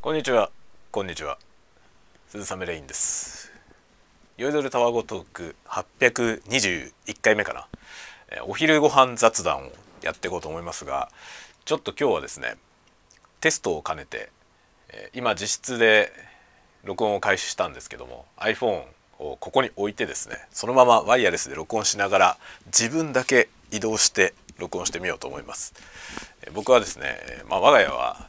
こんにちは。こんにちは。鈴雨レインです。酔いどるタワゴトーク821回目かな。お昼ご飯雑談をやっていこうと思いますがちょっと今日はですねテストを兼ねて今自室で録音を開始したんですけども iPhone をここに置いてですねそのままワイヤレスで録音しながら自分だけ移動して録音してみようと思います。僕はですね、まあ、我が家は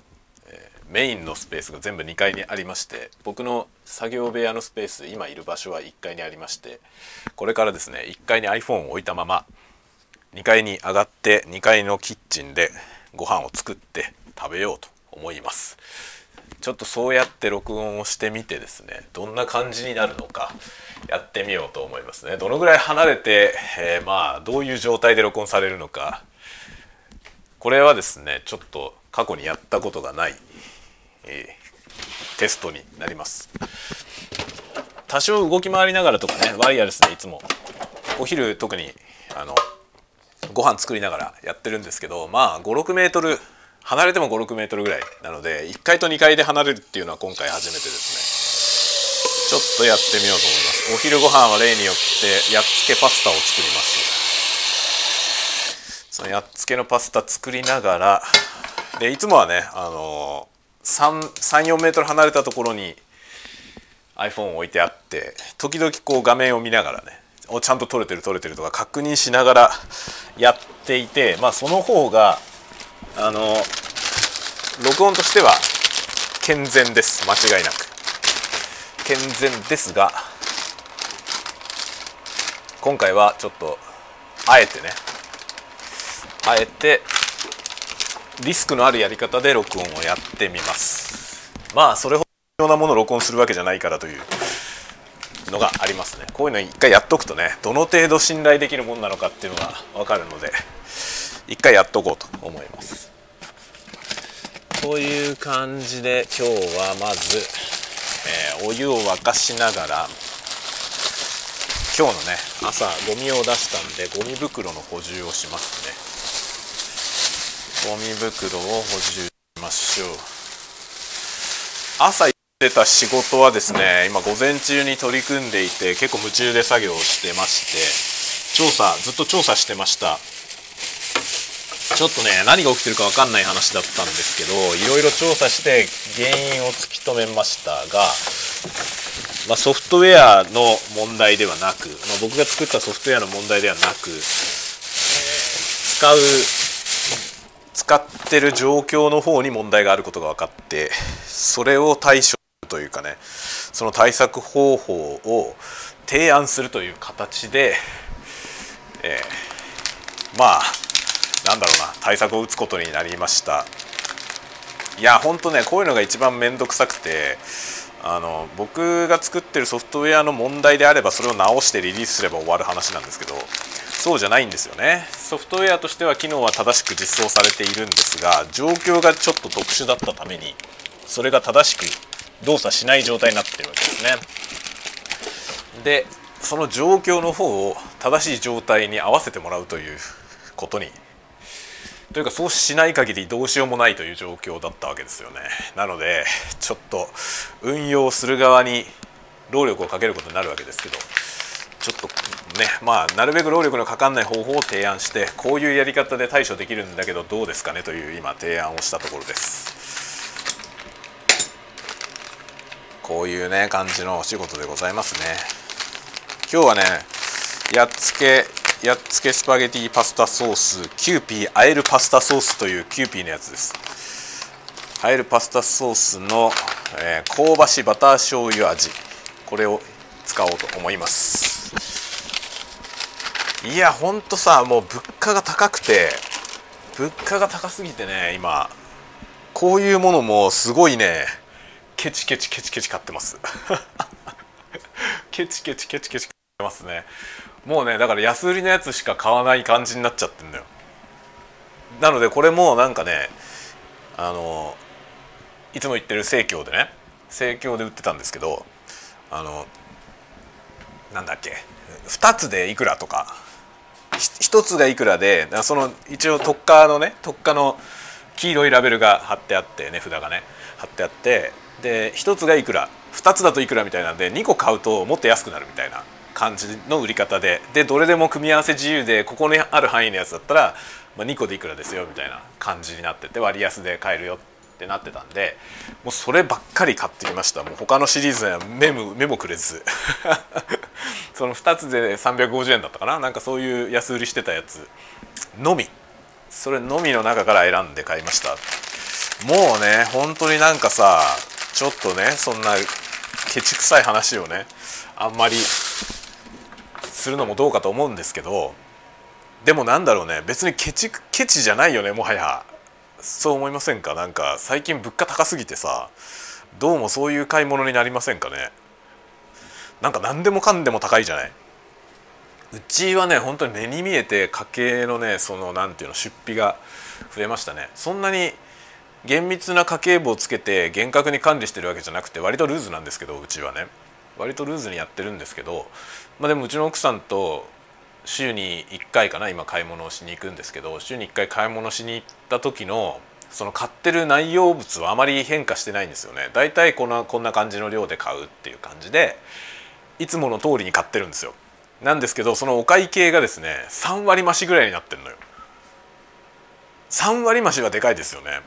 メインのスペースが全部2階にありまして僕の作業部屋のスペース今いる場所は1階にありましてこれからですね1階に iPhone を置いたまま2階に上がって2階のキッチンでご飯を作って食べようと思います。ちょっとそうやって録音をしてみてですねどんな感じになるのかやってみようと思いますね。どのぐらい離れて、えー、まあどういう状態で録音されるのかこれはですねちょっと過去にやったことがないえー、テストになります。多少動き回りながらとかねワイヤレスでいつもお昼特にあのご飯作りながらやってるんですけどまあ56メートル離れても56メートルぐらいなので1階と2階で離れるっていうのは今回初めてですね。ちょっとやってみようと思います。お昼ご飯は例によってやっつけパスタを作ります。そのやっつけのパスタ作りながらでいつもはねあの34メートル離れたところに iPhone を置いてあって時々こう画面を見ながらねおちゃんと撮れてる撮れてるとか確認しながらやっていてまあその方があの録音としては健全です。間違いなく。健全ですが今回はちょっとあえてねあえてリスクのあるやり方で録音をやってみます。まあそれほどようなものを録音するわけじゃないからというのがありますね。こういうの一回やっとくとねどの程度信頼できるものなのかっていうのが分かるので一回やっとこうと思います。という感じで今日はまず、えー、お湯を沸かしながら今日のね朝ゴミを出したんでゴミ袋の補充をしますね。ゴミ袋を補充しましょう。朝行ってた仕事はですね今午前中に取り組んでいて結構夢中で作業をしてまして調査ずっと調査してました。ちょっとね何が起きてるか分かんない話だったんですけどいろいろ調査して原因を突き止めましたが、まあ、ソフトウェアの問題ではなく、まあ、僕が作ったソフトウェアの問題ではなく、えー、使う使ってる状況の方に問題があることが分かってそれを対処というかねその対策方法を提案するという形で、えー、まあなんだろうな対策を打つことになりました。いやほんとねこういうのが一番面倒くさくてあの僕が作ってるソフトウェアの問題であればそれを直してリリースすれば終わる話なんですけどそうじゃないんですよね。ソフトウェアとしては機能は正しく実装されているんですが状況がちょっと特殊だったためにそれが正しく動作しない状態になってるわけですね。でその状況の方を正しい状態に合わせてもらうということにというかそうしない限りどうしようもないという状況だったわけですよね。なのでちょっと運用する側に労力をかけることになるわけですけどちょっとねまあなるべく労力のかかんない方法を提案してこういうやり方で対処できるんだけどどうですかねという今提案をしたところです。こういうね感じのお仕事でございますね。今日はねやっつけやっつけスパゲティパスタソースキューピーあえるパスタソースというキューピーのやつです。あえるパスタソースの、えー、香ばしバター醤油味。これを使おうと思います。いやほんとさもう物価が高くて物価が高すぎてね今こういうものもすごいねケチケチケチケチ買ってます。ケチケチケチケチ買ってますね。もうねだから安売りのやつしか買わない感じになっちゃってんだよ。なのでこれもなんかねあのいつも言ってる生協でね生協で売ってたんですけどあのなんだっけ2つでいくらとか1つがいくらでその一応特価のね特価の黄色いラベルが貼ってあって値札がね貼ってあってで1つがいくら2つだといくらみたいなんで2個買うともっと安くなるみたいな感じの売り方ででどれでも組み合わせ自由でここにある範囲のやつだったら、まあ、2個でいくらですよみたいな感じになってて割安で買えるよってなってたんでもうそればっかり買ってきました。もう他のシリーズには目も目もくれず。その2つで350円だったかな？なんかそういう安売りしてたやつ。のみ。それのみの中から選んで買いました。もうね本当になんかさちょっとねそんなケチくさい話をねあんまりするのもどうかと思うんですけどでもなんだろうね別にケチケチじゃないよねもはや。そう思いませんか？なんか最近物価高すぎてさどうもそういう買い物になりませんかね？なんか何でもかんでも高いじゃない？うちはね本当に目に見えて家計のねその何ていうの出費が増えましたね。そんなに厳密な家計簿をつけて厳格に管理してるわけじゃなくて割とルーズなんですけどうちはね。割とルーズにやってるんですけどまあでもうちの奥さんと週に1回かな今買い物をしに行くんですけど週に1回買い物しに行った時のその買ってる内容物はあまり変化してないんですよね。だいたいこんなこんな感じの量で買うっていう感じでいつもの通りに買ってるんですよ。なんですけどそのお会計がですね3割増しぐらいになってるのよ。3割増しはでかいですよね。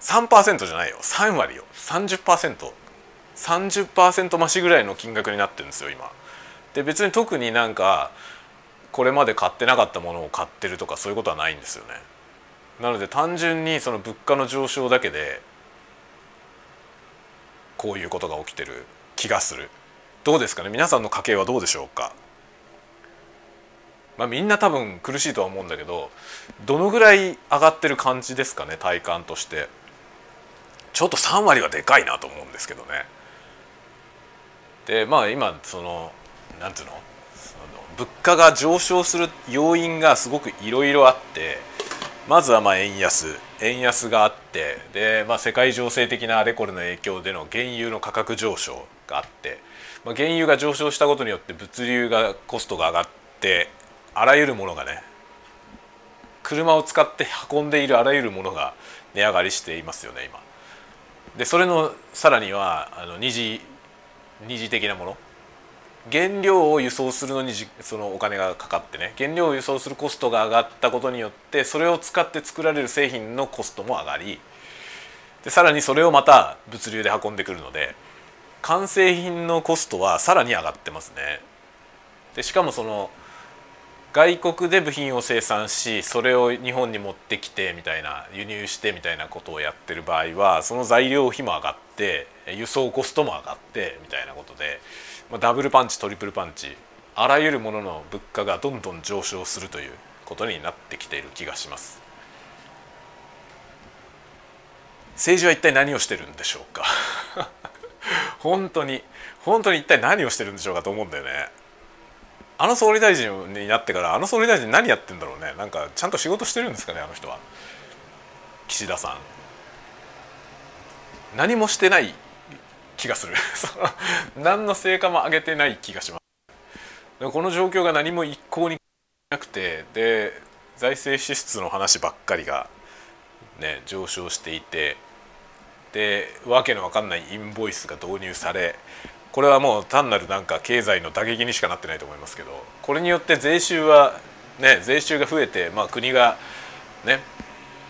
3%じゃないよ。3割よ。30%30% 30%増しぐらいの金額になってるんですよ今。で別に特になんかこれまで買ってなかったものを買ってるとかそういうことはないんですよね。なので単純にその物価の上昇だけでこういうことが起きてる気がする。どうですかね？皆さんの家計はどうでしょうか？まあみんな多分苦しいとは思うんだけどどのぐらい上がってる感じですかね？体感として。ちょっと3割はでかいなと思うんですけどね。でまあ今そのなんていうの？物価が上昇する要因がすごくいろいろあってまずはまあ円安円安があってで、まあ、世界情勢的なあれこれの影響での原油の価格上昇があって、まあ、原油が上昇したことによって物流がコストが上がってあらゆるものがね車を使って運んでいるあらゆるものが値上がりしていますよね今。でそれのさらにはあの二次二次的なもの原料を輸送するのにそのお金がかかってね原料を輸送するコストが上がったことによってそれを使って作られる製品のコストも上がりでさらにそれをまた物流で運んでくるので完成品のコストはさらに上がってますね。でしかもその外国で部品を生産しそれを日本に持ってきてみたいな輸入してみたいなことをやってる場合はその材料費も上がって輸送コストも上がってみたいなことでま、ダブルパンチトリプルパンチあらゆるものの物価がどんどん上昇するということになってきている気がします政治は一体何をしてるんでしょうか？本当に本当に一体何をしてるんでしょうかと思うんだよね。あの総理大臣になってからあの総理大臣何やってんだろうね。なんかちゃんと仕事してるんですかねあの人は。岸田さん。何もしてない気がする。何の成果も上げてない気がします。この状況が何も一向になくてで財政支出の話ばっかりがね上昇していてでわけのわかんないインボイスが導入されこれはもう単なるなんか経済の打撃にしかなってないと思いますけどこれによって税収はね税収が増えて、まあ、国がね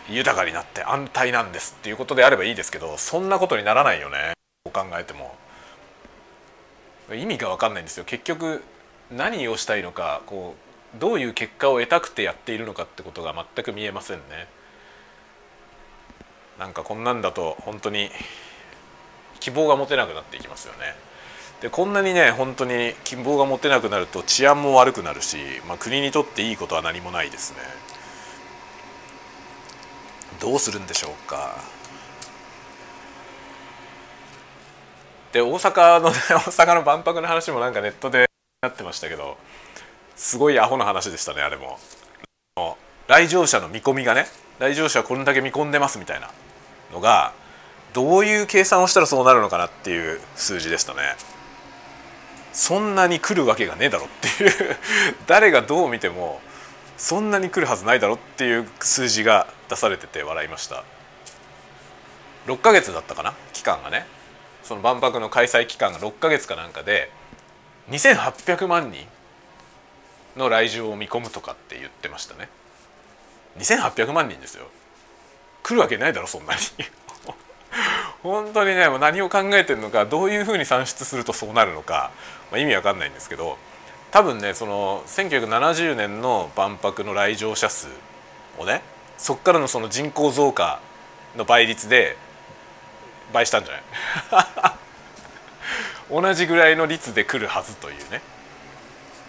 豊かになって安泰なんですっていうことであればいいですけどそんなことにならないよね。考えても。意味が分かんないんですよ。結局何をしたいのかこうどういう結果を得たくてやっているのかってことが全く見えませんね。なんかこんなんだと本当に希望が持てなくなっていきますよね。でこんなにね本当に希望が持てなくなると治安も悪くなるし、まあ、国にとっていいことは何もないですね。どうするんでしょうか。で大阪の、ね、大阪の万博の話もなんかネットでなってましたけどすごいアホな話でしたねあれも。来場者の見込みがね来場者はこれだけ見込んでますみたいな。のがどういう計算をしたらそうなるのかなっていう数字でしたね。そんなに来るわけがねえだろっていう。誰がどう見てもそんなに来るはずないだろっていう数字が出されてて笑いました。6ヶ月だったかな？期間がね。その万博の開催期間が6ヶ月かなんかで2800万人の来場を見込むとかって言ってましたね。2800万人ですよ。来るわけないだろそんなに。本当にね何を考えてるのかどういうふうに算出するとそうなるのか、まあ、意味わかんないんですけど多分ねその1970年の万博の来場者数をねそこからのその人口増加の倍率で倍したんじゃない？同じぐらいの率で来るはずというね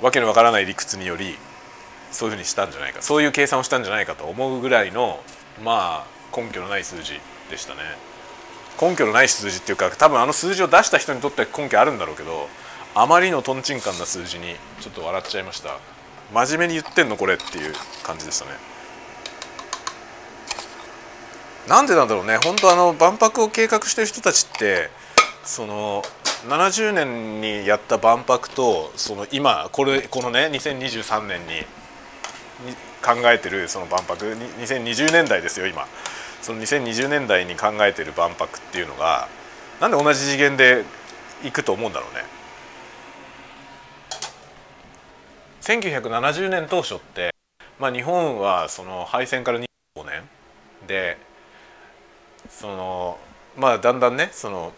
わけのわからない理屈によりそういうふうにしたんじゃないかそういう計算をしたんじゃないかと思うぐらいのまあ根拠のない数字でしたね。根拠のない数字っていうか多分あの数字を出した人にとっては根拠あるんだろうけどあまりのとんちんかんな数字にちょっと笑っちゃいました。真面目に言ってんのこれっていう感じでしたね。なんでなんだろうね。本当あの万博を計画してる人たちってその70年にやった万博とその今これこのね2023年に考えてるその万博。2020年代ですよ今。その2020年代に考えてる万博っていうのがなんで同じ次元でいくと思うんだろうね。1970年当初って、まあ、日本はその敗戦から25年でそのまあだんだんねその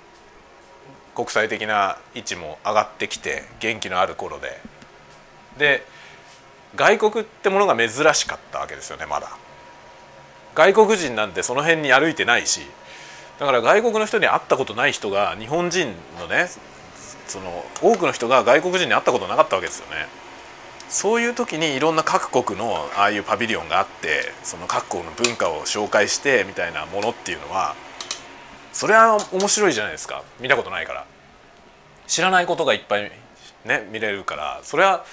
国際的な位置も上がってきて元気のある頃でで外国ってものが珍しかったわけですよねまだ外国人なんてその辺に歩いてないしだから外国の人に会ったことない人が日本人のねその多くの人が外国人に会ったことなかったわけですよね。そういう時にいろんな各国のああいうパビリオンがあってその各国の文化を紹介してみたいなものっていうのはそれは面白いじゃないですか。見たことないから。知らないことがいっぱいね見れるからそれは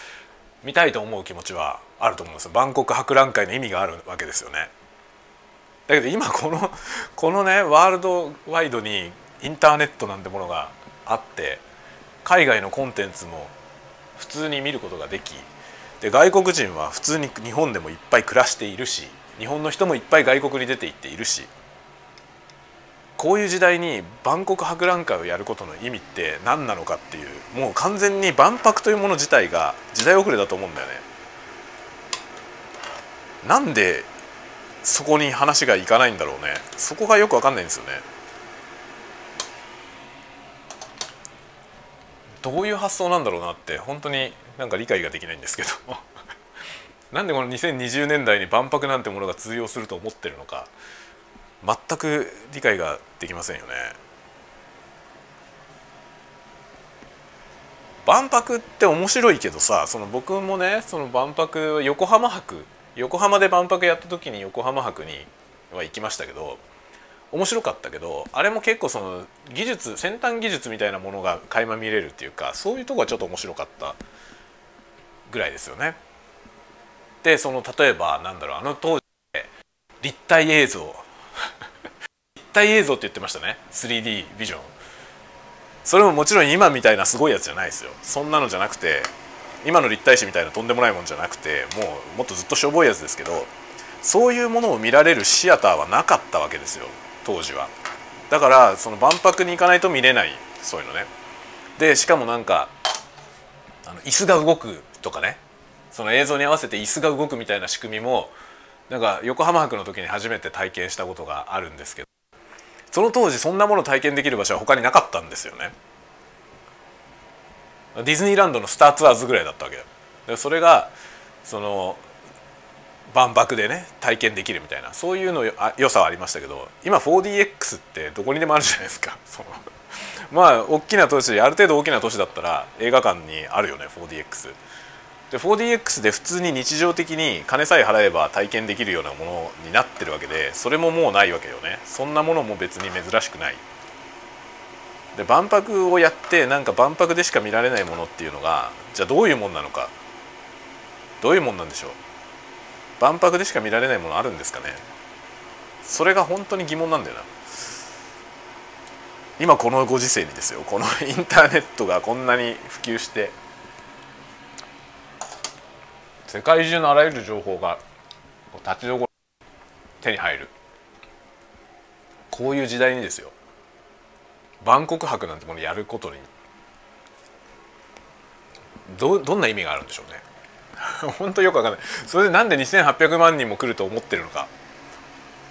見たいと思う気持ちはあると思うんですよ。万国博覧会の意味があるわけですよね。だけど今このこのねワールドワイドにインターネットなんてものがあって海外のコンテンツも普通に見ることができで外国人は普通に日本でもいっぱい暮らしているし日本の人もいっぱい外国に出て行っているしこういう時代に万国博覧会をやることの意味って何なのかっていうもう完全に万博というもの自体が時代遅れだと思うんだよね。なんでそこに話がいかないんだろうねそこがよく分かんないんですよね。どういう発想なんだろうなって本当になんか理解ができないんですけど なんでこの2020年代に万博なんてものが通用すると思ってるのか全く理解ができませんよね。万博って面白いけどさその僕もねその万博横浜博横浜で万博やった時に横浜博には行きましたけど面白かったけどあれも結構その技術先端技術みたいなものが垣間見れるっていうかそういうとこはちょっと面白かったぐらいですよね。でその例えばなんだろうあの当時立体映像。立体映像って言ってましたね。3D ビジョン。それももちろん今みたいなすごいやつじゃないですよ。そんなのじゃなくて今の立体視みたいなとんでもないもんじゃなくてもうもっとずっとしょぼいやつですけどそういうものを見られるシアターはなかったわけですよ当時は。だからその万博に行かないと見れないそういうのね。でしかもなんかあの椅子が動くとかね。その映像に合わせて椅子が動くみたいな仕組みもなんか横浜博の時に初めて体験したことがあるんですけど。その当時そんなもの体験できる場所は他になかったんですよね。ディズニーランドのスターツアーズぐらいだったわけだそれがその万博でね体験できるみたいなそういうのよ良さはありましたけど今 4DX ってどこにでもあるじゃないですか。そのまあ大きな都市ある程度大きな都市だったら映画館にあるよね 4DX で 4DX で普通に日常的に金さえ払えば体験できるようなものになってるわけでそれももうないわけよね。そんなものも別に珍しくない。で万博をやってなんか万博でしか見られないものっていうのがじゃあどういうもんなのか。どういうもんなんでしょう。万博でしか見られないものあるんですかね。それが本当に疑問なんだよな。今このご時世にですよ。このインターネットがこんなに普及して。世界中のあらゆる情報が立ちどころ手に入る。こういう時代にですよ。万国博なんてものやることにどどんな意味があるんでしょうね。本当よくわかんない。それでなんで2800万人も来ると思ってるのか。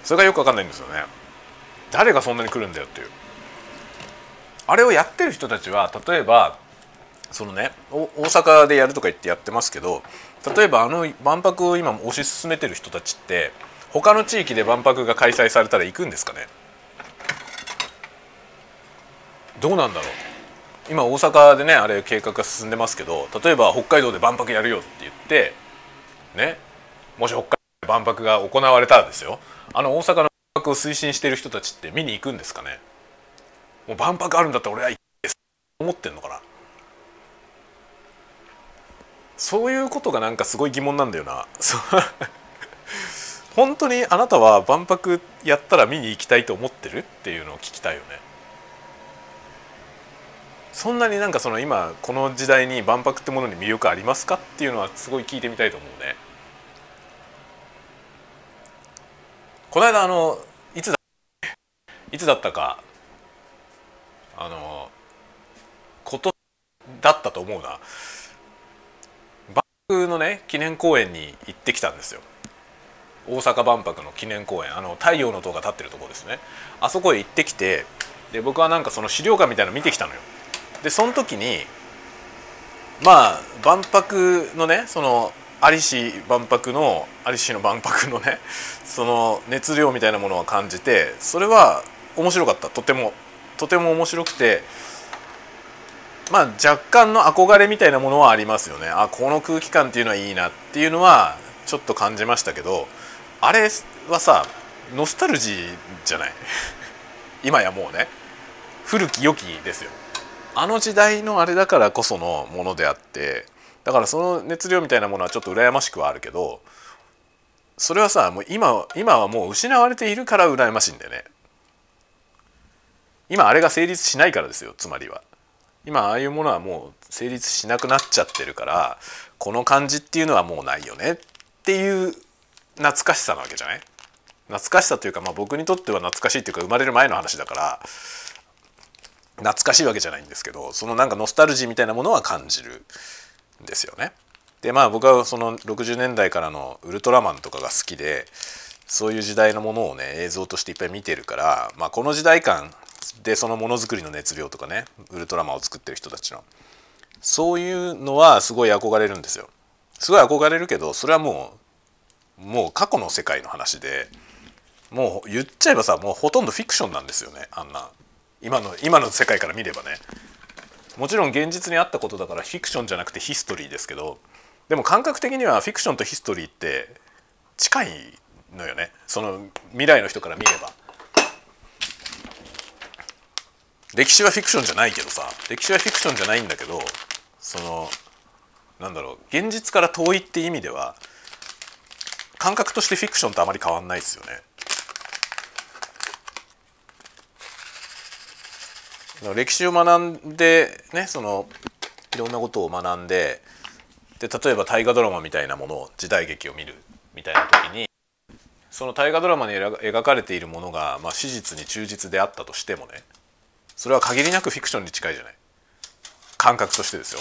それがよくわかんないんですよね。誰がそんなに来るんだよっていう。あれをやってる人たちは例えばそのね大阪でやるとか言ってやってますけど例えばあの万博を今推し進めてる人たちって他の地域で万博が開催されたら行くんですかね。どうなんだろう。今大阪でねあれ計画が進んでますけど例えば北海道で万博やるよって言ってねもし北海道で万博が行われたらですよ。あの大阪の万博を推進している人たちって見に行くんですかね。もう万博あるんだったら俺は行くです。思ってんのかな。そういうことがなんかすごい疑問なんだよな。本当にあなたは万博やったら見に行きたいと思ってるっていうのを聞きたいよね。そんなになんかその今この時代に万博ってものに魅力ありますかっていうのはすごい聞いてみたいと思うね。この間あのいつだいつだったかあのことだったと思うな。万博のね記念公園に行ってきたんですよ。大阪万博の記念公園。あの太陽の塔が立ってるとこですね。あそこへ行ってきてで僕はなんかその資料館みたいなの見てきたのよ。でその時にまあ万博のねその有市万博の有市の万博のね その熱量みたいなものを感じてそれは面白かった。とてもとても面白くてまあ若干の憧れみたいなものはありますよね。あこの空気感っていうのはいいなっていうのはちょっと感じましたけどあれはさノスタルジーじゃない？今やもうね古き良きですよ。あの時代のあれだからこそのものであってだからその熱量みたいなものはちょっと羨ましくはあるけどそれはさもう今今はもう失われているから羨ましいんだよね。今あれが成立しないからですよつまりは。今ああいうものはもう成立しなくなっちゃってるからこの感じっていうのはもうないよね。っていう懐かしさなわけじゃない？懐かしさというか、まあ、僕にとっては懐かしいっていうか生まれる前の話だから懐かしいわけじゃないんですけどそのなんかノスタルジーみたいなものは感じるんですよね。でまあ僕はその60年代からのウルトラマンとかが好きでそういう時代のものをね映像としていっぱい見てるから、まあ、この時代感でそのものづくりの熱量とかねウルトラマンを作ってる人たちのそういうのはすごい憧れるんですよ。すごい憧れるけどそれはもうもう過去の世界の話でもう言っちゃえばさもうほとんどフィクションなんですよねあんな今の今の世界から見ればね。もちろん現実にあったことだからフィクションじゃなくてヒストリーですけどでも感覚的にはフィクションとヒストリーって近いのよね。その未来の人から見れば。歴史はフィクションじゃないけどさ。歴史はフィクションじゃないんだけどそのなんだろう。現実から遠いって意味では感覚としてフィクションとあまり変わんないですよね。歴史を学んでねそのいろんなことを学んでで例えば大河ドラマみたいなものを時代劇を見るみたいな時にその大河ドラマに描かれているものが、まあ、史実に忠実であったとしてもねそれは限りなくフィクションに近いじゃない感覚としてですよ。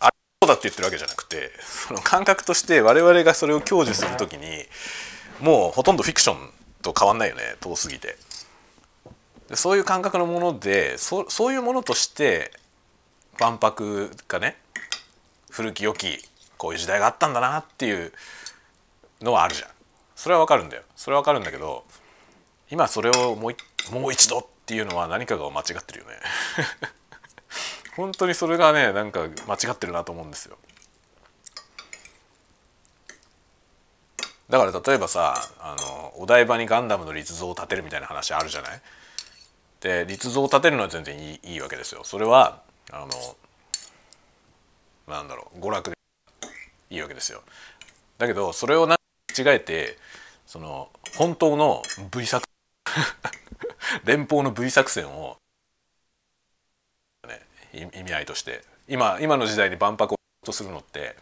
あれそうだって言ってるわけじゃなくてその感覚として我々がそれを享受する時にもうほとんどフィクションと変わんないよね遠すぎて。でそういう感覚のものでそそういうものとして万博がね古き良きこういう時代があったんだなっていうのはあるじゃん。それはわかるんだよ。それはわかるんだけど今それをもうもう一度っていうのは何かが間違ってるよね。本当にそれがねなんか間違ってるなと思うんですよ。だから例えばさあのお台場にガンダムの立像を建てるみたいな話あるじゃない？で立像を建てるのは全然いいいいわけですよ。それはあのなんだろう娯楽でいいわけですよ。だけどそれを間違えてその本当の V 作 連邦の V 作戦を、ね、意味合いとして今今の時代に万博をとするのって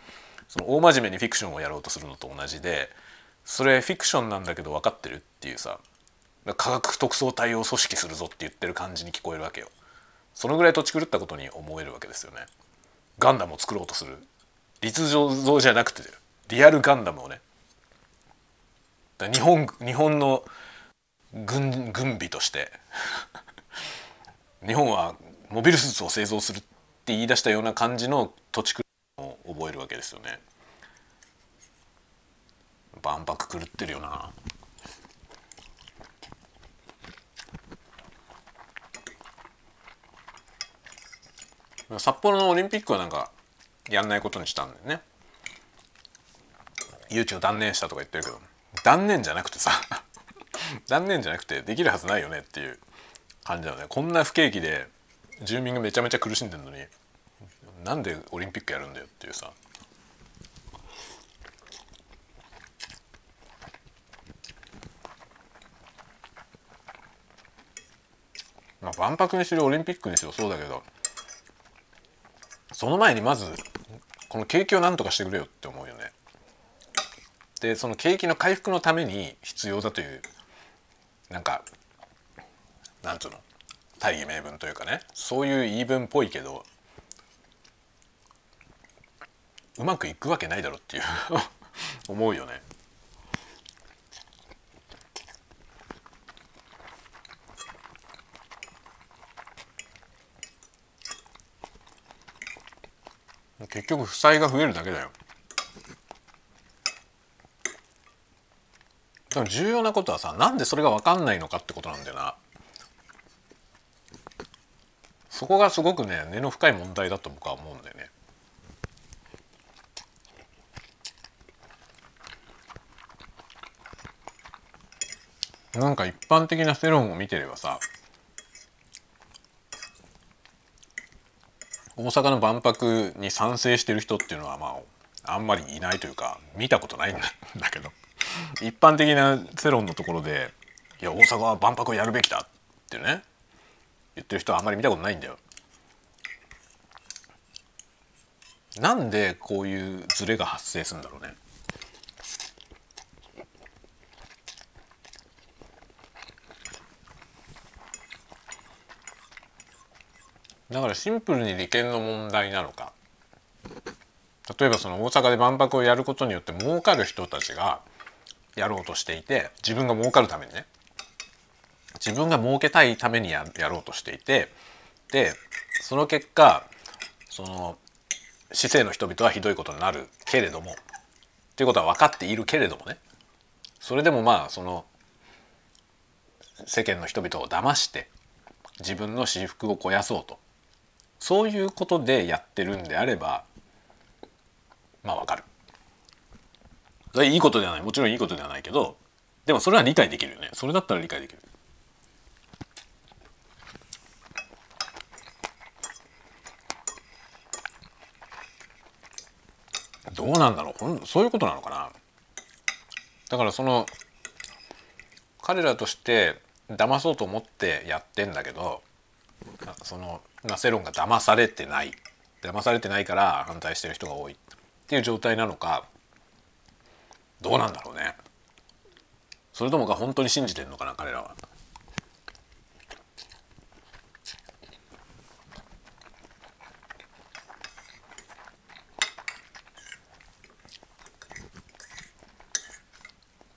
その大真面目にフィクションをやろうとするのと同じでそれフィクションなんだけど分かってるっていうさ科学特捜隊を組織するぞって言ってる感じに聞こえるわけよ。そのぐらい土地狂ったことに思えるわけですよね。ガンダムを作ろうとする。立像じゃなくてリアルガンダムをね。日本日本の軍軍備として 日本はモビルスーツを製造するって言い出したような感じの土地狂を覚えるわけですよね。万博狂ってるよな。札幌のオリンピックはなんかやんないことにしたんだよね。誘致を断念したとか言ってるけど。断念じゃなくてさ。断念じゃなくてできるはずないよねっていう感じだよね。こんな不景気で住民がめちゃめちゃ苦しんでるのになんでオリンピックやるんだよっていうさ。まあ万博にしろオリンピックにしろそうだけど。その前にまずこの景気を何とかしてくれよって思うよね。でその景気の回復のために必要だというなんかなんつうの？大義名分というかねそういう言い分っぽいけどうまくいくわけないだろっていう 思うよね。結局負債が増えるだけだよ。でも重要なことはさなんでそれが分かんないのかってことなんだよな。そこがすごくね根の深い問題だと僕は思うんだよね。なんか一般的な世論を見てればさ大阪の万博に賛成してる人っていうのはまああんまりいないというか見たことないんだ けど一般的な世論のところで「いや大阪は万博をやるべきだ」ってね言ってる人はあんまり見たことないんだよ。なんでこういうズレが発生するんだろうね。だからシンプルに利権の問題なのか。例えばその大阪で万博をやることによって儲かる人たちがやろうとしていて自分が儲かるためにね。自分が儲けたいためにやろうとしていてでその結果その市政の人々はひどいことになるけれどもということは分かっているけれどもね。それでもまあその世間の人々を騙して自分の私服を肥やそうと。そういうことでやってるんであればまあわかる。いいことではないもちろんいいことではないけどでもそれは理解できるよねそれだったら理解できる。どうなんだろうそういうことなのかなだからその彼らとして騙そうと思ってやってんだけどその、世論が騙されてない騙されてないから反対してる人が多いっていう状態なのかどうなんだろうねそれともが本当に信じてんのかな彼らは。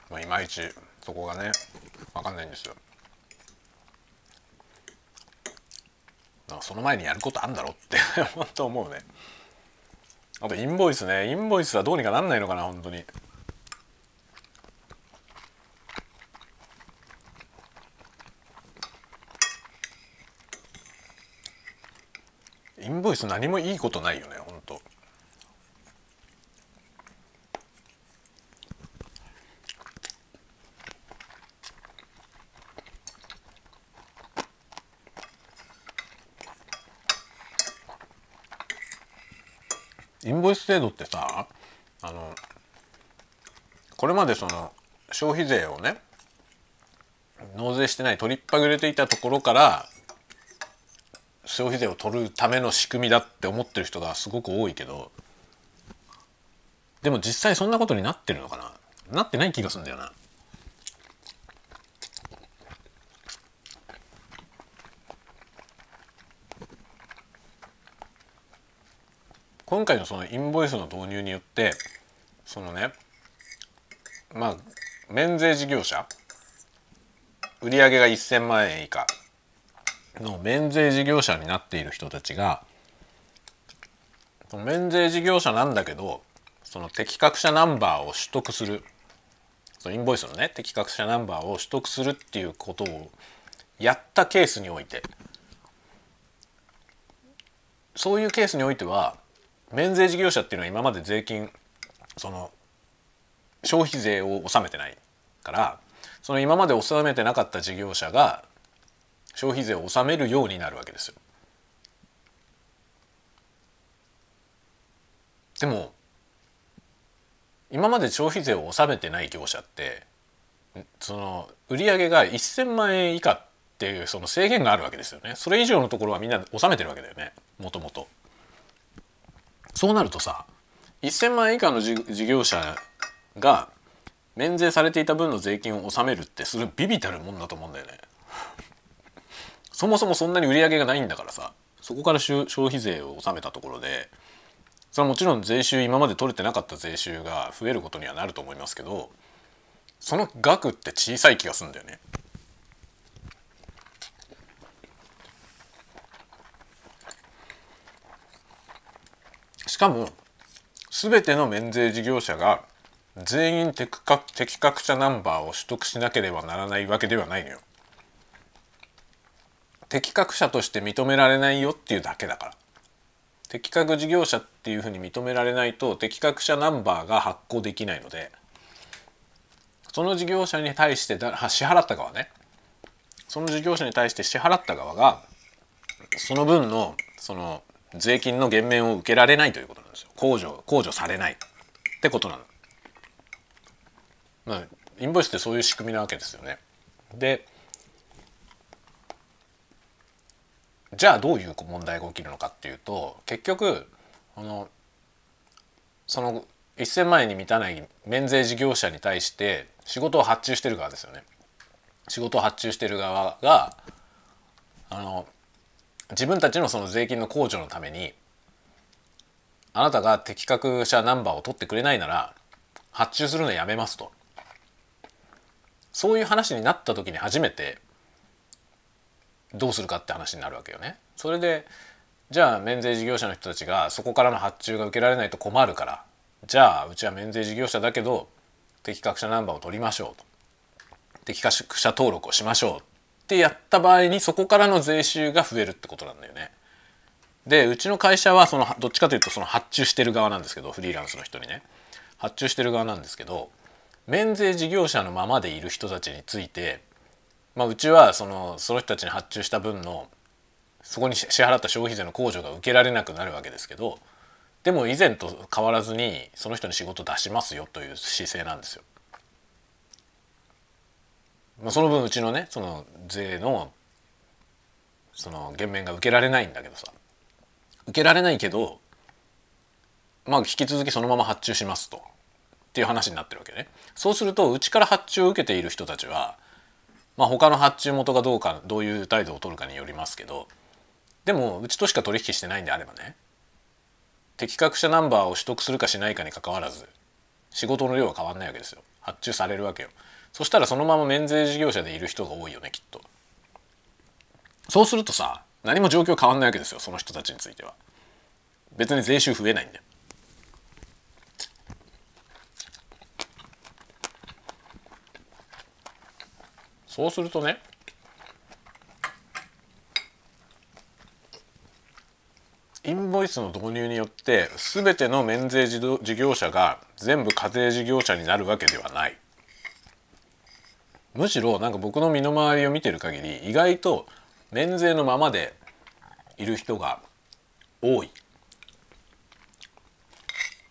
まあ、いまいちそこがね分かんないんですよ。その前にやることあんだろって 本当思うね。あとインボイスね。インボイスはどうにかなんないのかな本当に。インボイス何もいいことないよね本当インボイス制度ってさあのこれまでその消費税をね納税してない取りっぱぐれていたところから消費税を取るための仕組みだって思ってる人がすごく多いけどでも実際そんなことになってるのかな？なってない気がするんだよな。今回のそのインボイスの導入によってそのねまあ免税事業者売上が1,000万円以下の免税事業者になっている人たちが免税事業者なんだけどその適格者ナンバーを取得するそのインボイスのね適格者ナンバーを取得するっていうことをやったケースにおいてそういうケースにおいては免税事業者っていうのは今まで税金その消費税を納めてないからその今まで納めてなかった事業者が消費税を納めるようになるわけですよ。でも今まで消費税を納めてない業者ってその売上が1,000万円以下っていうその制限があるわけですよね。それ以上のところはみんな納めてるわけだよねもともと。そうなるとさ1,000万円以下の事業者が免税されていた分の税金を納めるってするビビたるもんだと思うんだよね。そもそもそんなに売り上げがないんだからさそこから消費税を納めたところでそれはもちろん税収今まで取れてなかった税収が増えることにはなると思いますけどその額って小さい気がするんだよね。かも全ての免税事業者が全員適格適格者ナンバーを取得しなければならないわけではないのよ。適格者として認められないよっていうだけだから適格事業者っていうふうに認められないと適格者ナンバーが発行できないのでその事業者に対してだ支払った側ねその事業者に対して支払った側がその分のその税金の減免を受けられないということなんですよ控除控除されないってことなの。まあインボイスってそういう仕組みなわけですよね。でじゃあどういう問題が起きるのかっていうと結局あのその1,000万円に満たない免税事業者に対して仕事を発注してる側ですよね。仕事を発注してる側があの自分たちのその税金の控除のためにあなたが適格者ナンバーを取ってくれないなら発注するのやめますと。そういう話になった時に初めてどうするかって話になるわけよね。それでじゃあ免税事業者の人たちがそこからの発注が受けられないと困るからじゃあうちは免税事業者だけど適格者ナンバーを取りましょうと。適格者登録をしましょうってやった場合にそこからの税収が増えるってことなんだよね。でうちの会社はそのどっちかというとその発注してる側なんですけどフリーランスの人にね発注してる側なんですけど免税事業者のままでいる人たちについてまあ、うちはそのその人たちに発注した分のそこに支払った消費税の控除が受けられなくなるわけですけどでも以前と変わらずにその人に仕事出しますよという姿勢なんですよ。まあ、その分うちのねその税のその減免が受けられないんだけどさ。受けられないけどまあ引き続きそのまま発注しますと。っていう話になってるわけね。そうするとうちから発注を受けている人たちはまあ、他の発注元がどうかどういう態度を取るかによりますけどでもうちとしか取引してないんであればね適格者ナンバーを取得するかしないかにかかわらず仕事の量は変わんないわけですよ。発注されるわけよ。そしたらそのまま免税事業者でいる人が多いよねきっと。そうするとさ何も状況変わんないわけですよその人たちについては。別に税収増えないんだよ。そうするとねインボイスの導入によって全ての免税事業者が全部課税事業者になるわけではない。むしろなんか僕の身の回りを見てる限り意外と免税のままでいる人が多い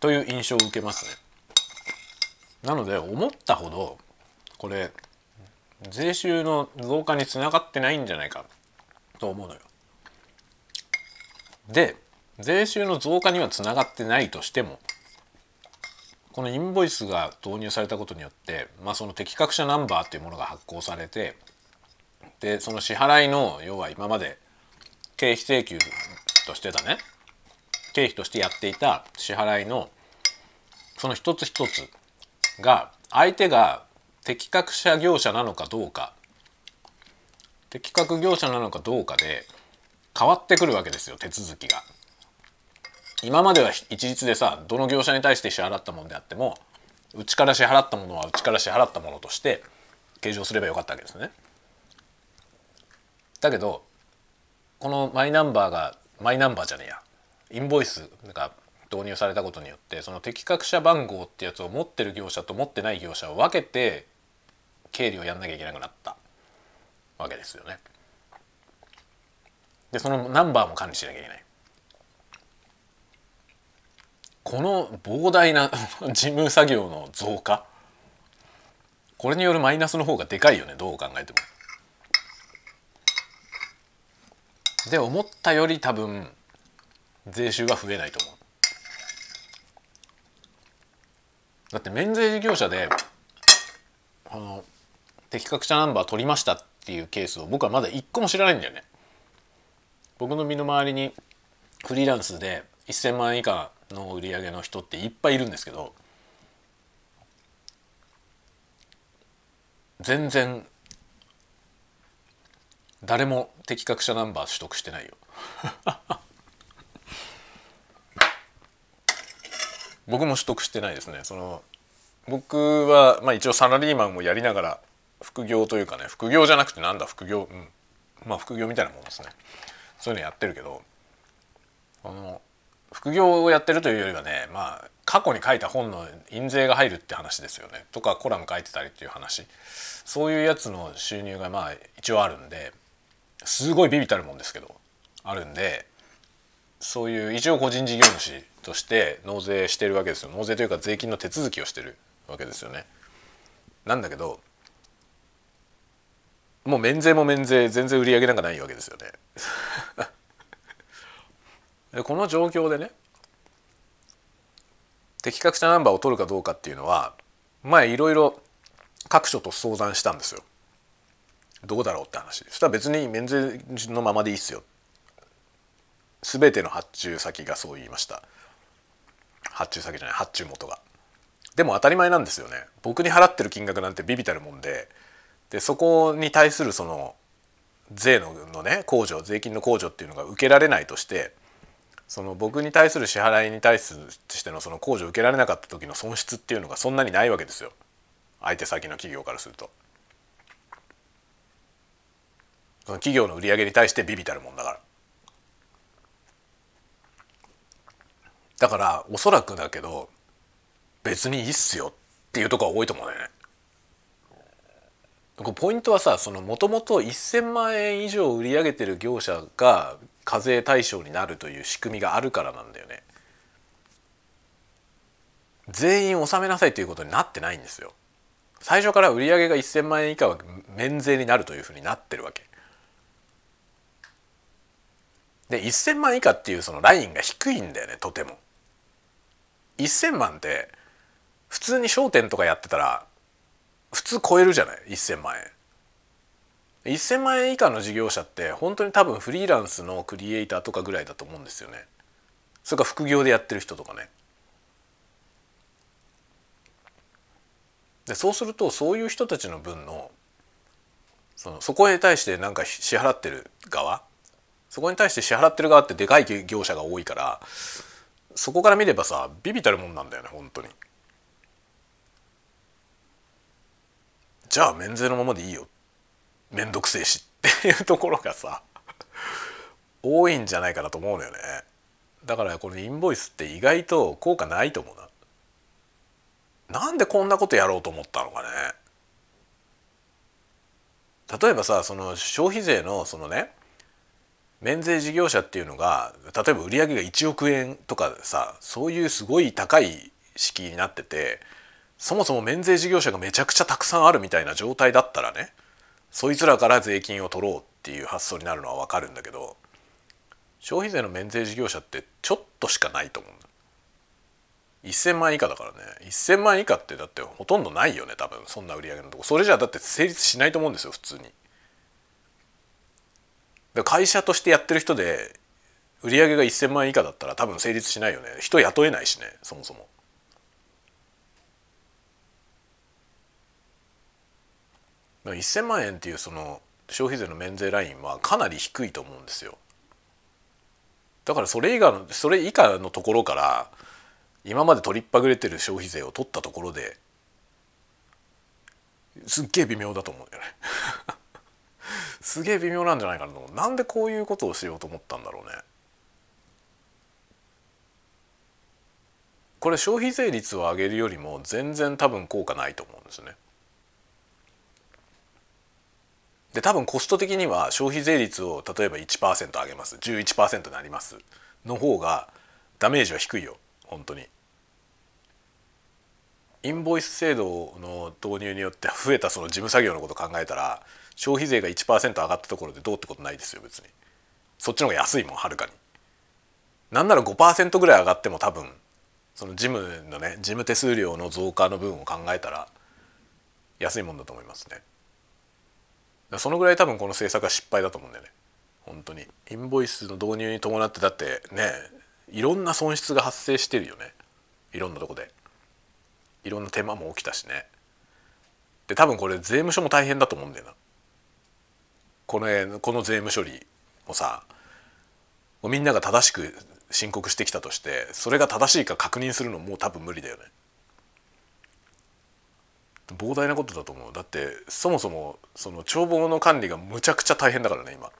という印象を受けますねなので思ったほどこれ税収の増加につながってないんじゃないかと思うのよ。で税収の増加にはつながってないとしてもこのインボイスが導入されたことによって、まあ、その適格者ナンバーっていうものが発行されてでその支払いの要は今まで経費請求としてたね経費としてやっていた支払いのその一つ一つが相手が適格者業者なのかどうか適格業者なのかどうかで変わってくるわけですよ手続きが。今までは一律でさどの業者に対して支払ったものであってもうちから支払ったものはうちから支払ったものとして計上すればよかったわけですね。だけどこのマイナンバーがマイナンバーじゃねえやインボイスが導入されたことによってその適格者番号ってやつを持ってる業者と持ってない業者を分けて経理をやんなきゃいけなくなったわけですよね。でそのナンバーも管理しなきゃいけない。この膨大な 事務作業の増加？これによるマイナスの方がでかいよねどう考えても。で思ったより多分税収は増えないと思う。だって免税事業者であの適格者ナンバー取りましたっていうケースを僕はまだ一個も知らないんだよね。僕の身の回りにフリーランスで1,000万円以下の売り上げの人っていっぱいいるんですけど全然誰も適格者ナンバー取得してないよ。僕も取得してないですね。その僕は、まあ、一応サラリーマンもやりながら副業というかね副業じゃなくてなんだ副業、うん、まあ副業みたいなもんですね。そういうのやってるけどあの副業をやってるというよりはねまあ過去に書いた本の印税が入るって話ですよねとかコラム書いてたりっていう話そういうやつの収入がまあ一応あるんですごいビビたるもんですけどあるんでそういう一応個人事業主として納税してるわけですよ納税というか税金の手続きをしてるわけですよね。なんだけどもう免税も免税全然売り上げなんかないわけですよね。でこの状況でね適格者ナンバーを取るかどうかっていうのは前いろいろ各所と相談したんですよ。どうだろうって話そしたら別に免税のままでいいっすよ。全ての発注先がそう言いました。発注先じゃない発注元が。でも当たり前なんですよね。僕に払ってる金額なんてビビたるもんででそこに対するその税ののね控除税金の控除っていうのが受けられないとしてその僕に対する支払いに対してのその控除を受けられなかった時の損失っていうのがそんなにないわけですよ相手先の企業からすると。その企業の売り上げに対してビビたるもんだから。だからおそらくだけど別にいいっすよっていうところが多いと思うね。ポイントはさもともと1,000万円以上売り上げてる業者が課税対象になるという仕組みがあるからなんだよね。全員納めなさいということになってないんですよ。最初から売上が1,000万円以下は免税になるというふうになってるわけ。で1,000万以下っていうそのラインが低いんだよねとても。1,000万って普通に商店とかやってたら普通超えるじゃない1,000万円。1,000万円以下の事業者って本当に多分フリーランスのクリエイターとかぐらいだと思うんですよね。それか副業でやってる人とかね。でそうするとそういう人たちの分のそのそこへ対して何か支払ってる側そこに対して支払ってる側ってでかい業者が多いからそこから見ればさビビたるもんなんだよね本当に。じゃあ免税のままでいいよ面倒くせえしっていうところがさ多いんじゃないかなと思うのよね。だからこのインボイスって意外と効果ないと思うな。なんでこんなことやろうと思ったのかね。例えばさその消費税のそのね免税事業者っていうのが例えば売り上げが1億円とかさそういうすごい高い敷居になっててそもそも免税事業者がめちゃくちゃたくさんあるみたいな状態だったらねそいつらから税金を取ろうっていう発想になるのは分かるんだけど消費税の免税事業者ってちょっとしかないと思う1,000万以下だからね1,000万以下ってだってほとんどないよね多分そんな売り上げのとこそれじゃだって成立しないと思うんですよ普通に。会社としてやってる人で売り上げが1,000万円以下だったら多分成立しないよね人雇えないしねそもそも。1,000万円っていうその消費税の免税ラインはかなり低いと思うんですよ。だからそれ以下のそれ以下のところから今まで取りっぱぐれてる消費税を取ったところですっげえ微妙だと思うんだよね。すげえ微妙なんじゃないかなと思う。なんでこういうことをしようと思ったんだろうね。これ消費税率を上げるよりも全然多分効果ないと思うんですね。で多分コスト的には消費税率を例えば1%上げます。11%になります。の方がダメージは低いよ。本当に。インボイス制度の導入によって増えたその事務作業のことを考えたら消費税が1%上がったところでどうってことないですよ別に。そっちの方が安いもんはるかに。なんなら5%ぐらい上がっても多分その事務のね事務手数料の増加の分を考えたら安いもんだと思いますね。そのぐらい多分この政策は失敗だと思うんだよね。本当に。インボイスの導入に伴ってだってねいろんな損失が発生してるよね。いろんなとこで。いろんな手間も起きたしね。で多分これ税務署も大変だと思うんだよな。このこの税務処理をさみんなが正しく申告してきたとしてそれが正しいか確認するのも多分無理だよね。膨大なことだと思う。だってそもそもその帳簿の管理がむちゃくちゃ大変だからね今。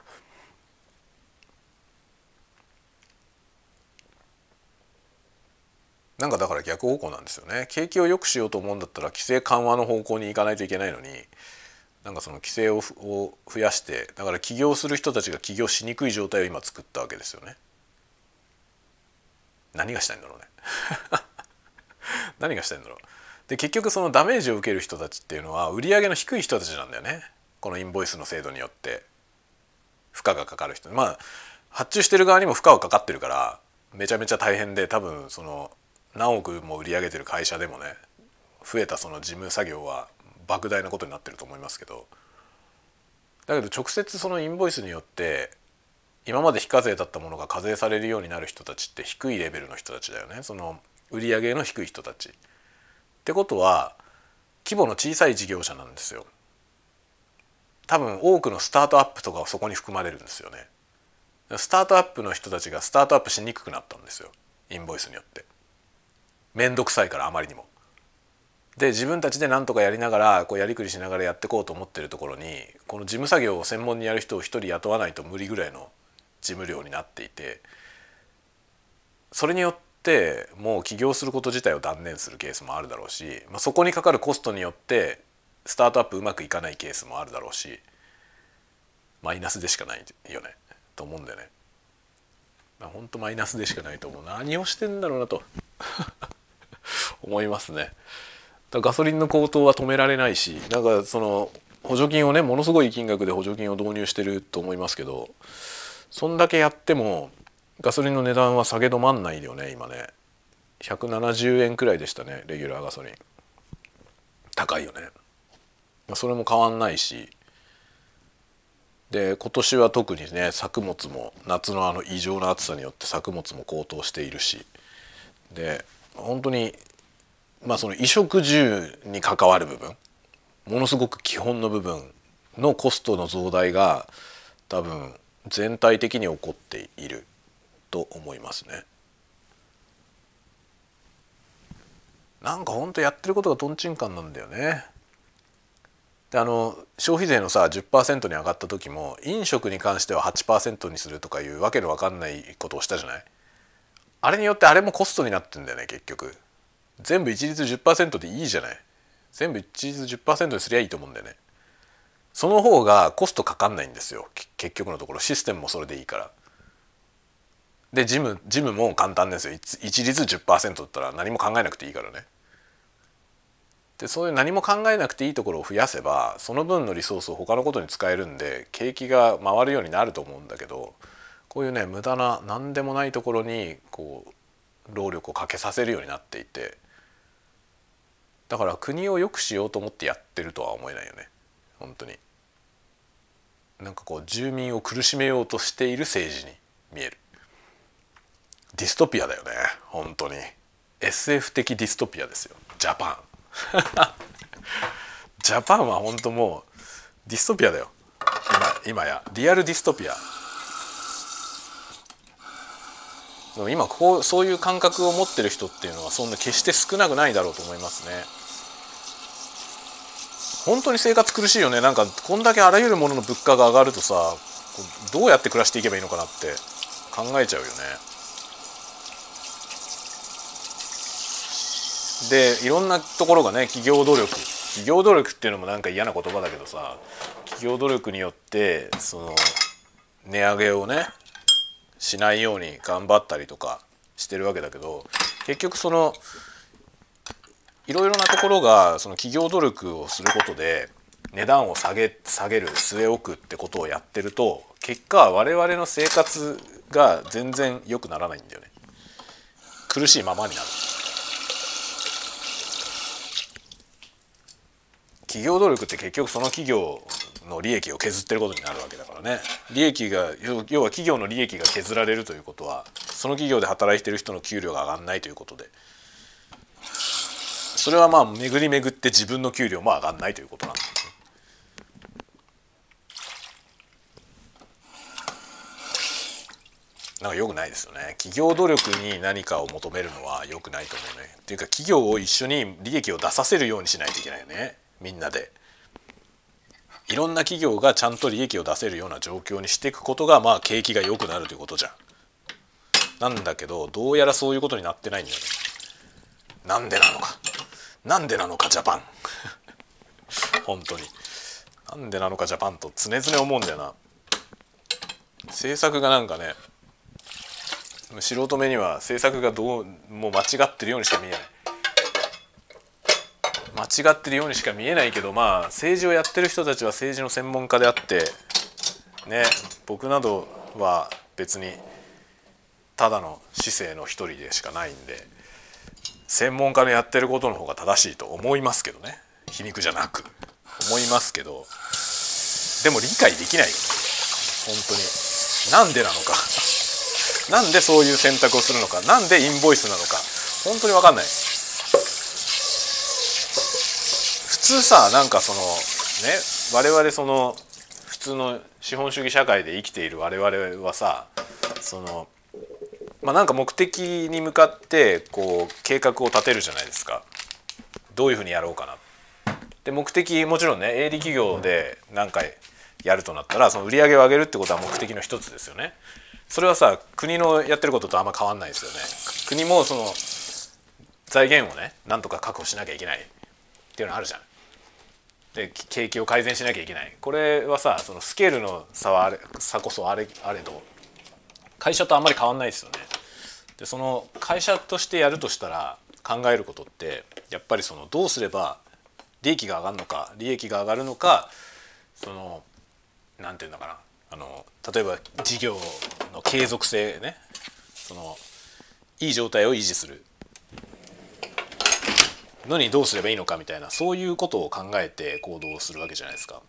なんかだから逆方向なんですよね。景気を良くしようと思うんだったら規制緩和の方向に行かないといけないのになんかその規制を増やしてだから起業する人たちが起業しにくい状態を今作ったわけですよね。何がしたいんだろうね。何がしたいんだろう。で結局そのダメージを受ける人たちっていうのは売り上げの低い人たちなんだよね。このインボイスの制度によって。負荷がかかる人。まあ発注してる側にも負荷はかかってるからめちゃめちゃ大変で多分その何億も売り上げてる会社でもね増えたその事務作業は莫大なことになってると思いますけど。だけど直接そのインボイスによって今まで非課税だったものが課税されるようになる人たちって低いレベルの人たちだよね。その売り上げの低い人たち。ってことは規模の小さい事業者なんですよ。多分多くのスタートアップとかそこに含まれるんですよね。スタートアップの人たちがスタートアップしにくくなったんですよインボイスによって。面倒くさいからあまりにも。で自分たちで何とかやりながらこうやりくりしながらやっていこうと思ってるところにこの事務作業を専門にやる人を一人雇わないと無理ぐらいの事務量になっていてそれによってもう起業すること自体を断念するケースもあるだろうし、まあ、そこにかかるコストによってスタートアップうまくいかないケースもあるだろうしマイナスでしかないよねと思うんだよね。まあ、本当マイナスでしかないと思う何をしてんだろうなと 思いますね。ガソリンの高騰は止められないしなんかその補助金をねものすごい金額で補助金を導入してると思いますけどそんだけやってもガソリンの値段は下げ止まんないよね今ね。170円くらいでしたねレギュラーガソリン。高いよね。それも変わんないし。で今年は特にね作物も夏のあの異常な暑さによって作物も高騰しているし。で本当にまあその衣食住に関わる部分ものすごく基本の部分のコストの増大が多分全体的に起こっている。と思いますね。なんかほんとやってることがとんちんかんなんだよね。であの消費税のさ10%に上がった時も飲食に関しては8%にするとかいうわけのわかんないことをしたじゃない？あれによってあれもコストになってんだよね結局。全部一律10%でいいじゃない？全部一律10%にすりゃいいと思うんだよね。その方がコストかかんないんですよ。結局のところシステムもそれでいいから。でジムジムも簡単ですよ。一律10%だったら何も考えなくていいからね。でそういう何も考えなくていいところを増やせばその分のリソースを他のことに使えるんで景気が回るようになると思うんだけどこういうね無駄な何でもないところにこう労力をかけさせるようになっていてだから国を良くしようと思ってやってるとは思えないよね。本当に。なんかこう住民を苦しめようとしている政治に見える。ディストピアだよね。本当に。SF 的ディストピアですよ。ジャパン。ジャパンは本当もうディストピアだよ。今今や。リアルディストピア。今こうそういう感覚を持ってる人っていうのはそんな決して少なくないだろうと思いますね。本当に生活苦しいよね。なんかこんだけあらゆるものの物価が上がるとさどうやって暮らしていけばいいのかなって考えちゃうよね。でいろんなところがね企業努力。企業努力っていうのもなんか嫌な言葉だけどさ企業努力によってその値上げをねしないように頑張ったりとかしてるわけだけど結局そのいろいろなところがその企業努力をすることで値段を下げ下げる据え置くってことをやってると結果我々の生活が全然良くならないんだよね。苦しいままになる。企業努力って結局その企業の利益を削ってることになるわけだからね。利益が要は企業の利益が削られるということはその企業で働いてる人の給料が上がんないということで。それはまあ巡り巡って自分の給料も上がんないということなんですね。なんか良くないですよね。企業努力に何かを求めるのは良くないと思うね。っていうか企業を一緒に利益を出させるようにしないといけないよね。みんなでいろんな企業がちゃんと利益を出せるような状況にしていくことがまあ景気が良くなるということじゃん。なんだけどどうやらそういうことになってないんだよね。なんでなのか。なんでなのかジャパン。本当に。なんでなのかジャパンと常々思うんだよな。政策がなんかね素人目には政策がどうもう間違ってるようにしか見えない。間違ってるようにしか見えないけどまあ政治をやってる人たちは政治の専門家であってね僕などは別にただの市政の一人でしかないんで専門家のやってることの方が正しいと思いますけどね。皮肉じゃなく。思いますけど。でも理解できない。本当に。なんでなのか。なんでそういう選択をするのか。なんでインボイスなのか。本当に分かんない。です通さなんかそのね我々その普通の資本主義社会で生きている我々はさそのまあなんか目的に向かってこう計画を立てるじゃないですかどういうふうにやろうかな。で目的もちろんね営利企業で何回やるとなったらその売り上げを上げるってことは目的の一つですよね。それはさ国のやってることとあんま変わんないですよね。国もその財源をねなんとか確保しなきゃいけないっていうのあるじゃん。で景気を改善しなきゃいけない。これはさそのスケールの差はあれ差こそあれあれど会社とあんまり変わんないですよね。でその会社としてやるとしたら考えることってやっぱりそのどうすれば利益が上がるのか利益が上がるのかその何て言うんだかな。あの例えば事業の継続性ね。そのいい状態を維持する。のにどうすればいいのかみたいなそういうことを考えて行動するわけじゃないですか。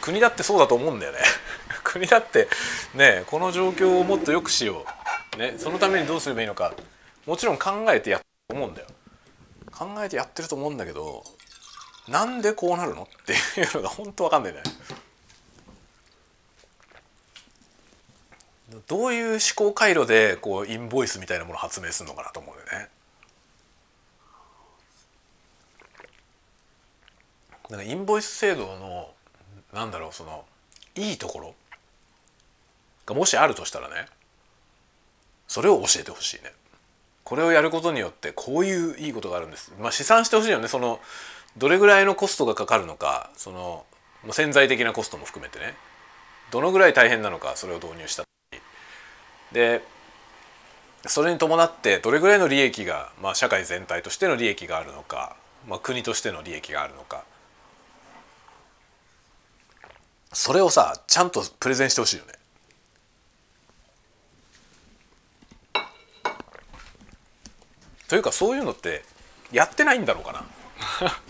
国だってそうだと思うんだよね。国だってねこの状況をもっと良くしよう、ね、そのためにどうすればいいのか。もちろん考えてやってると思うんだよ。考えてやってると思うんだけどなんでこうなるのっていうのが本当わかんないね。どういう思考回路でこうインボイスみたいなものを発明するのかなと思うよね。なんかインボイス制度のなんだろうそのいいところがもしあるとしたらねそれを教えてほしいね。これをやることによってこういういいことがあるんです。まあ試算してほしいよねそのどれぐらいのコストがかかるのかその潜在的なコストも含めてねどのぐらい大変なのかそれを導入したでそれに伴ってどれぐらいの利益が、まあ、社会全体としての利益があるのか、まあ、国としての利益があるのかそれをさちゃんとプレゼンしてほしいよね。というかそういうのってやってないんだろうかな。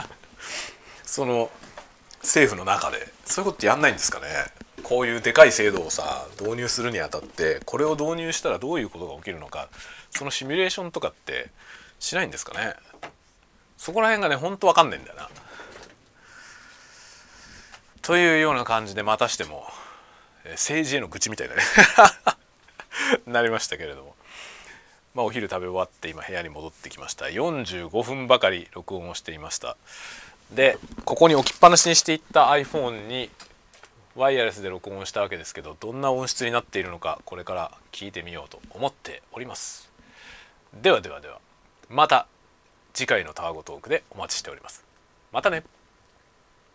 その政府の中で。そういうことやんないんですかね。こういうでかい制度をさ導入するにあたってこれを導入したらどういうことが起きるのか。そのシミュレーションとかってしないんですかね。そこら辺がねほんと分かんないんだよな。というような感じでまたしても政治への愚痴みたいなね。なりましたけれども、まあ、お昼食べ終わって今部屋に戻ってきました。45分ばかり録音をしていました。でここに置きっぱなしにしていった iPhone にワイヤレスで録音したわけですけどどんな音質になっているのかこれから聞いてみようと思っております。ではではではまた次回のタワゴトークでお待ちしております。またね。